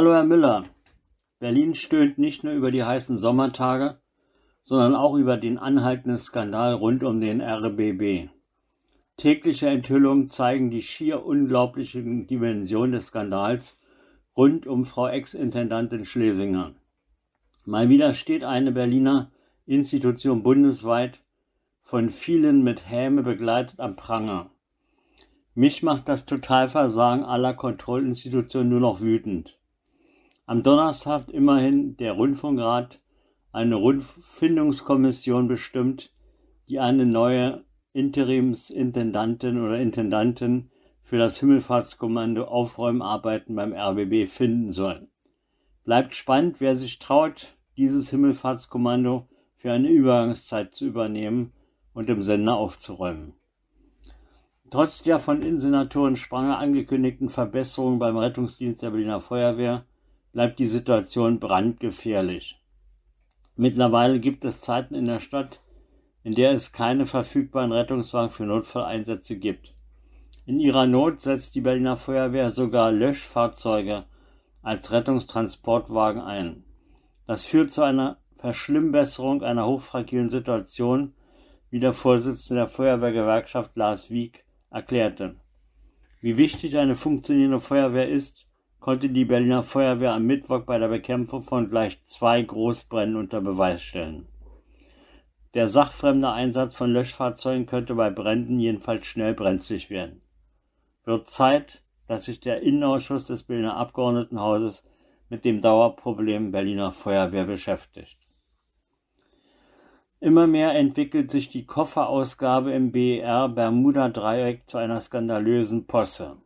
Hallo Herr Müller. Berlin stöhnt nicht nur über die heißen Sommertage, sondern auch über den anhaltenden Skandal rund um den RBB. Tägliche Enthüllungen zeigen die schier unglaublichen Dimensionen des Skandals rund um Frau Ex-Intendantin Schlesinger. Mal wieder steht eine Berliner Institution bundesweit von vielen mit Häme begleitet am Pranger. Mich macht das Totalversagen aller Kontrollinstitutionen nur noch wütend. Am Donnerstag immerhin der Rundfunkrat eine Rundfindungskommission bestimmt, die eine neue Interimsintendantin oder Intendantin für das Himmelfahrtskommando Aufräumarbeiten beim RBB finden soll. Bleibt spannend, wer sich traut, dieses Himmelfahrtskommando für eine Übergangszeit zu übernehmen und im Sender aufzuräumen. Trotz der von Innensenatorin Spranger angekündigten Verbesserungen beim Rettungsdienst der Berliner Feuerwehr bleibt die Situation brandgefährlich. Mittlerweile gibt es Zeiten in der Stadt, in der es keine verfügbaren Rettungswagen für Notfalleinsätze gibt. In ihrer Not setzt die Berliner Feuerwehr sogar Löschfahrzeuge als Rettungstransportwagen ein. Das führt zu einer Verschlimmbesserung einer hochfragilen Situation, wie der Vorsitzende der Feuerwehrgewerkschaft Lars Wieck erklärte. Wie wichtig eine funktionierende Feuerwehr ist, konnte die Berliner Feuerwehr am Mittwoch bei der Bekämpfung von gleich zwei Großbränden unter Beweis stellen. Der sachfremde Einsatz von Löschfahrzeugen könnte bei Bränden jedenfalls schnell brenzlig werden. Wird Zeit, dass sich der Innenausschuss des Berliner Abgeordnetenhauses mit dem Dauerproblem Berliner Feuerwehr beschäftigt. Immer mehr entwickelt sich die Kofferausgabe im BER Bermuda Dreieck zu einer skandalösen Posse.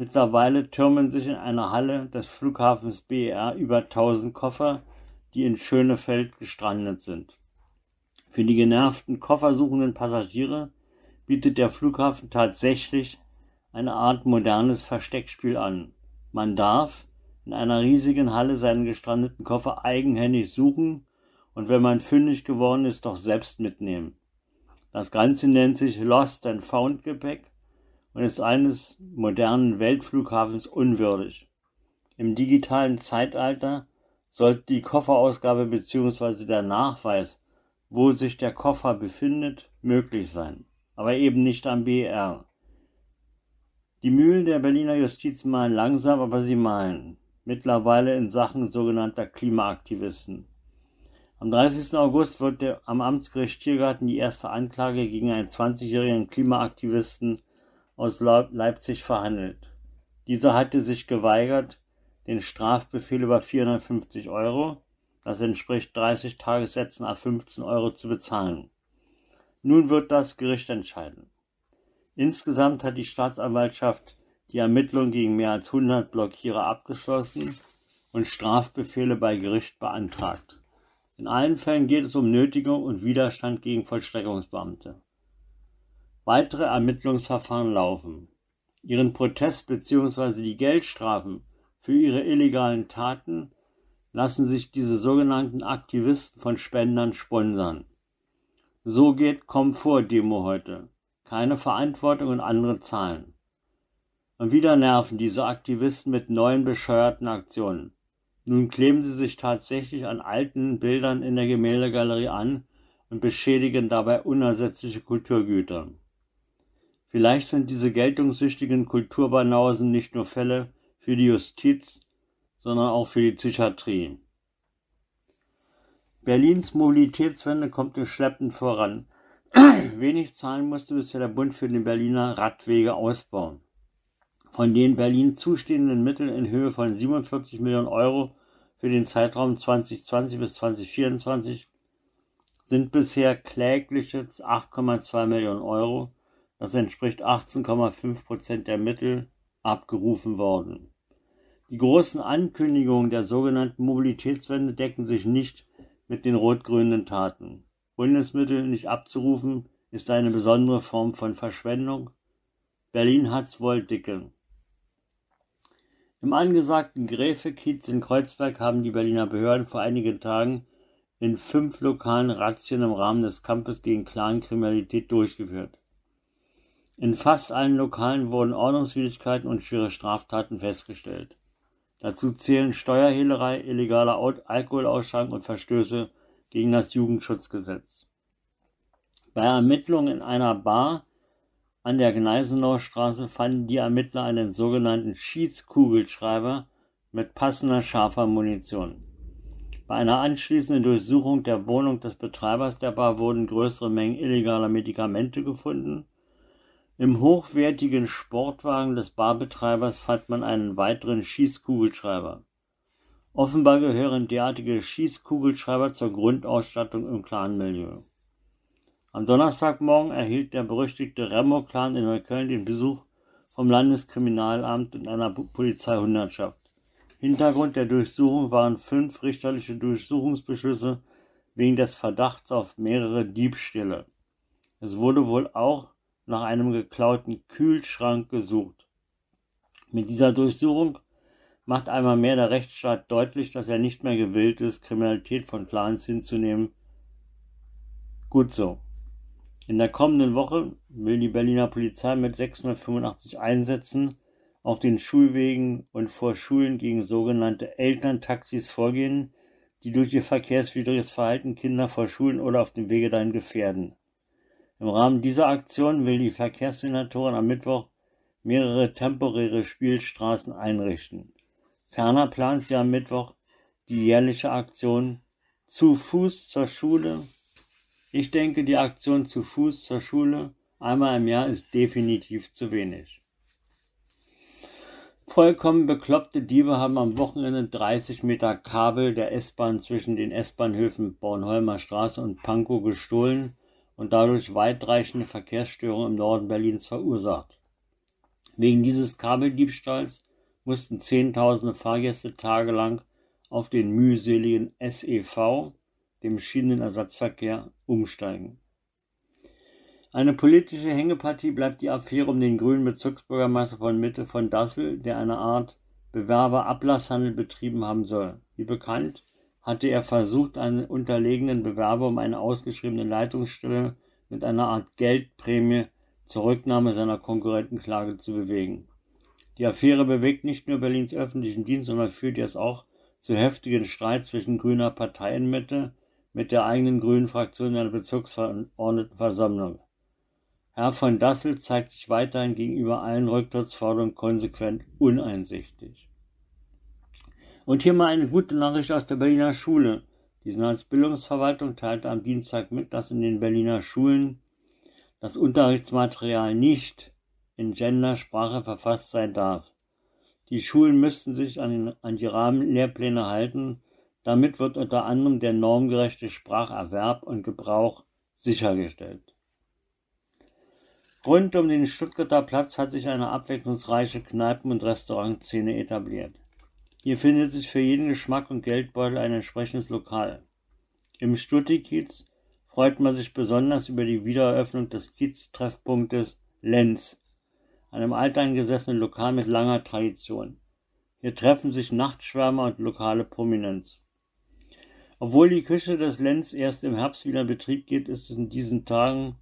Mittlerweile türmen sich in einer Halle des Flughafens BER über 1000 Koffer, die in Schönefeld gestrandet sind. Für die genervten koffersuchenden Passagiere bietet der Flughafen tatsächlich eine Art modernes Versteckspiel an. Man darf in einer riesigen Halle seinen gestrandeten Koffer eigenhändig suchen und wenn man fündig geworden ist, doch selbst mitnehmen. Das Ganze nennt sich Lost and Found Gepäck und ist eines modernen Weltflughafens unwürdig. Im digitalen Zeitalter sollte die Kofferausgabe bzw. der Nachweis, wo sich der Koffer befindet, möglich sein, aber eben nicht am BR. Die Mühlen der Berliner Justiz malen langsam, aber sie malen. Mittlerweile in Sachen sogenannter Klimaaktivisten. Am 30. August wird der, am Amtsgericht Tiergarten die erste Anklage gegen einen 20-jährigen Klimaaktivisten aus Leipzig verhandelt. Dieser hatte sich geweigert, den Strafbefehl über 450 Euro, das entspricht 30 Tagessätzen a 15 Euro, zu bezahlen. Nun wird das Gericht entscheiden. Insgesamt hat die Staatsanwaltschaft die Ermittlung gegen mehr als 100 Blockierer abgeschlossen und Strafbefehle bei Gericht beantragt. In allen Fällen geht es um Nötigung und Widerstand gegen Vollstreckungsbeamte. Weitere Ermittlungsverfahren laufen. Ihren Protest bzw. die Geldstrafen für ihre illegalen Taten lassen sich diese sogenannten Aktivisten von Spendern sponsern. So geht Komfort-Demo heute. Keine Verantwortung und andere Zahlen. Und wieder nerven diese Aktivisten mit neuen bescheuerten Aktionen. Nun kleben sie sich tatsächlich an alten Bildern in der Gemäldegalerie an und beschädigen dabei unersetzliche Kulturgüter. Vielleicht sind diese geltungssüchtigen Kulturbanausen nicht nur Fälle für die Justiz, sondern auch für die Psychiatrie. Berlins Mobilitätswende kommt im Schleppen voran. Wenig zahlen musste bisher der Bund für den Berliner Radwege ausbauen. Von den Berlin zustehenden Mitteln in Höhe von 47 Millionen Euro für den Zeitraum 2020 bis 2024 sind bisher klägliche 8,2 Millionen Euro das entspricht 18,5 Prozent der Mittel, abgerufen worden. Die großen Ankündigungen der sogenannten Mobilitätswende decken sich nicht mit den rot-grünen Taten. Bundesmittel nicht abzurufen ist eine besondere Form von Verschwendung. Berlin hat's wohl dicke. Im angesagten Gräfe-Kiez in Kreuzberg haben die Berliner Behörden vor einigen Tagen in fünf lokalen Razzien im Rahmen des Kampfes gegen Clankriminalität durchgeführt. In fast allen Lokalen wurden Ordnungswidrigkeiten und schwere Straftaten festgestellt. Dazu zählen Steuerhehlerei, illegaler Alkoholausschank und Verstöße gegen das Jugendschutzgesetz. Bei Ermittlungen in einer Bar an der Gneisenauer Straße fanden die Ermittler einen sogenannten Schießkugelschreiber mit passender scharfer Munition. Bei einer anschließenden Durchsuchung der Wohnung des Betreibers der Bar wurden größere Mengen illegaler Medikamente gefunden im hochwertigen Sportwagen des Barbetreibers fand man einen weiteren Schießkugelschreiber. Offenbar gehören derartige Schießkugelschreiber zur Grundausstattung im Clanmilieu. Am Donnerstagmorgen erhielt der berüchtigte Remo-Clan in Neukölln den Besuch vom Landeskriminalamt und einer Polizeihundertschaft. Hintergrund der Durchsuchung waren fünf richterliche Durchsuchungsbeschlüsse wegen des Verdachts auf mehrere Diebstähle. Es wurde wohl auch nach einem geklauten Kühlschrank gesucht. Mit dieser Durchsuchung macht einmal mehr der Rechtsstaat deutlich, dass er nicht mehr gewillt ist, Kriminalität von Clans hinzunehmen. Gut so. In der kommenden Woche will die Berliner Polizei mit 685 Einsätzen auf den Schulwegen und vor Schulen gegen sogenannte Elterntaxis vorgehen, die durch ihr verkehrswidriges Verhalten Kinder vor Schulen oder auf dem Wege dahin gefährden. Im Rahmen dieser Aktion will die Verkehrssenatorin am Mittwoch mehrere temporäre Spielstraßen einrichten. Ferner plant sie am Mittwoch die jährliche Aktion Zu Fuß zur Schule. Ich denke, die Aktion Zu Fuß zur Schule einmal im Jahr ist definitiv zu wenig. Vollkommen bekloppte Diebe haben am Wochenende 30 Meter Kabel der S-Bahn zwischen den S-Bahnhöfen Bornholmer Straße und Pankow gestohlen und dadurch weitreichende Verkehrsstörungen im Norden Berlins verursacht. Wegen dieses Kabeldiebstahls mussten Zehntausende Fahrgäste tagelang auf den mühseligen SEV, dem Schienenersatzverkehr, umsteigen. Eine politische Hängepartie bleibt die Affäre um den grünen Bezirksbürgermeister von Mitte von Dassel, der eine Art Bewerberablasshandel betrieben haben soll. Wie bekannt hatte er versucht, einen unterlegenen Bewerber um eine ausgeschriebene Leitungsstelle mit einer Art Geldprämie zur Rücknahme seiner Konkurrentenklage zu bewegen. Die Affäre bewegt nicht nur Berlins öffentlichen Dienst, sondern führt jetzt auch zu heftigen Streit zwischen grüner Parteienmitte mit der eigenen grünen Fraktion in der Bezirksverordnetenversammlung. Herr von Dassel zeigt sich weiterhin gegenüber allen Rücktrittsforderungen konsequent uneinsichtig. Und hier mal eine gute Nachricht aus der Berliner Schule. Die Senatsbildungsverwaltung teilte am Dienstag mit, dass in den Berliner Schulen das Unterrichtsmaterial nicht in Gendersprache verfasst sein darf. Die Schulen müssten sich an, an die Rahmenlehrpläne halten. Damit wird unter anderem der normgerechte Spracherwerb und Gebrauch sichergestellt. Rund um den Stuttgarter Platz hat sich eine abwechslungsreiche Kneipen- und Restaurantszene etabliert. Hier findet sich für jeden Geschmack und Geldbeutel ein entsprechendes Lokal. Im Stutti-Kiez freut man sich besonders über die Wiedereröffnung des Kiez-Treffpunktes Lenz, einem alteingesessenen Lokal mit langer Tradition. Hier treffen sich Nachtschwärmer und lokale Prominenz. Obwohl die Küche des Lenz erst im Herbst wieder in Betrieb geht, ist es in diesen Tagen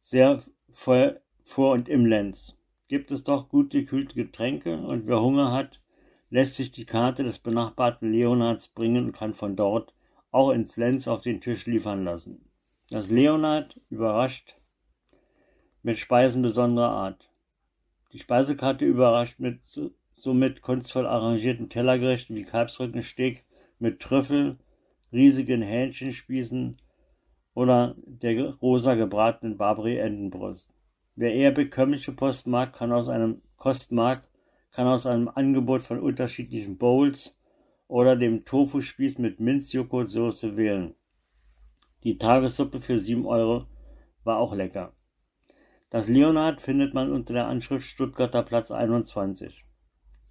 sehr voll vor und im Lenz. Gibt es doch gut gekühlte Getränke und wer Hunger hat, lässt sich die Karte des benachbarten Leonards bringen und kann von dort auch ins Lenz auf den Tisch liefern lassen. Das Leonard überrascht mit Speisen besonderer Art. Die Speisekarte überrascht mit somit kunstvoll arrangierten Tellergerichten wie Kalbsrückensteak mit Trüffel, riesigen Hähnchenspießen oder der rosa gebratenen Barbary-Entenbrust. Wer eher bekömmliche Post mag, kann aus einem Kost mag, kann aus einem Angebot von unterschiedlichen Bowls oder dem Tofu-Spieß mit Minzjoghurtsoße wählen. Die Tagessuppe für 7 Euro war auch lecker. Das Leonard findet man unter der Anschrift Stuttgarter Platz 21.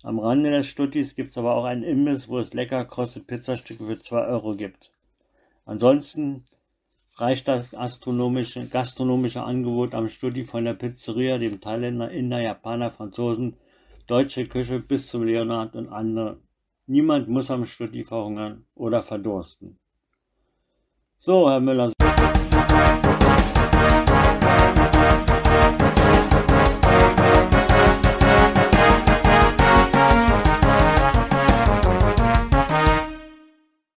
Am Rande des Stuttis gibt es aber auch einen Imbiss, wo es lecker krosse Pizzastücke für 2 Euro gibt. Ansonsten reicht das gastronomische, gastronomische Angebot am Stutti von der Pizzeria, dem Thailänder, Inder, Japaner, Franzosen deutsche Küche bis zum Leonard und andere. Niemand muss am Stutti verhungern oder verdursten. So, Herr Müller.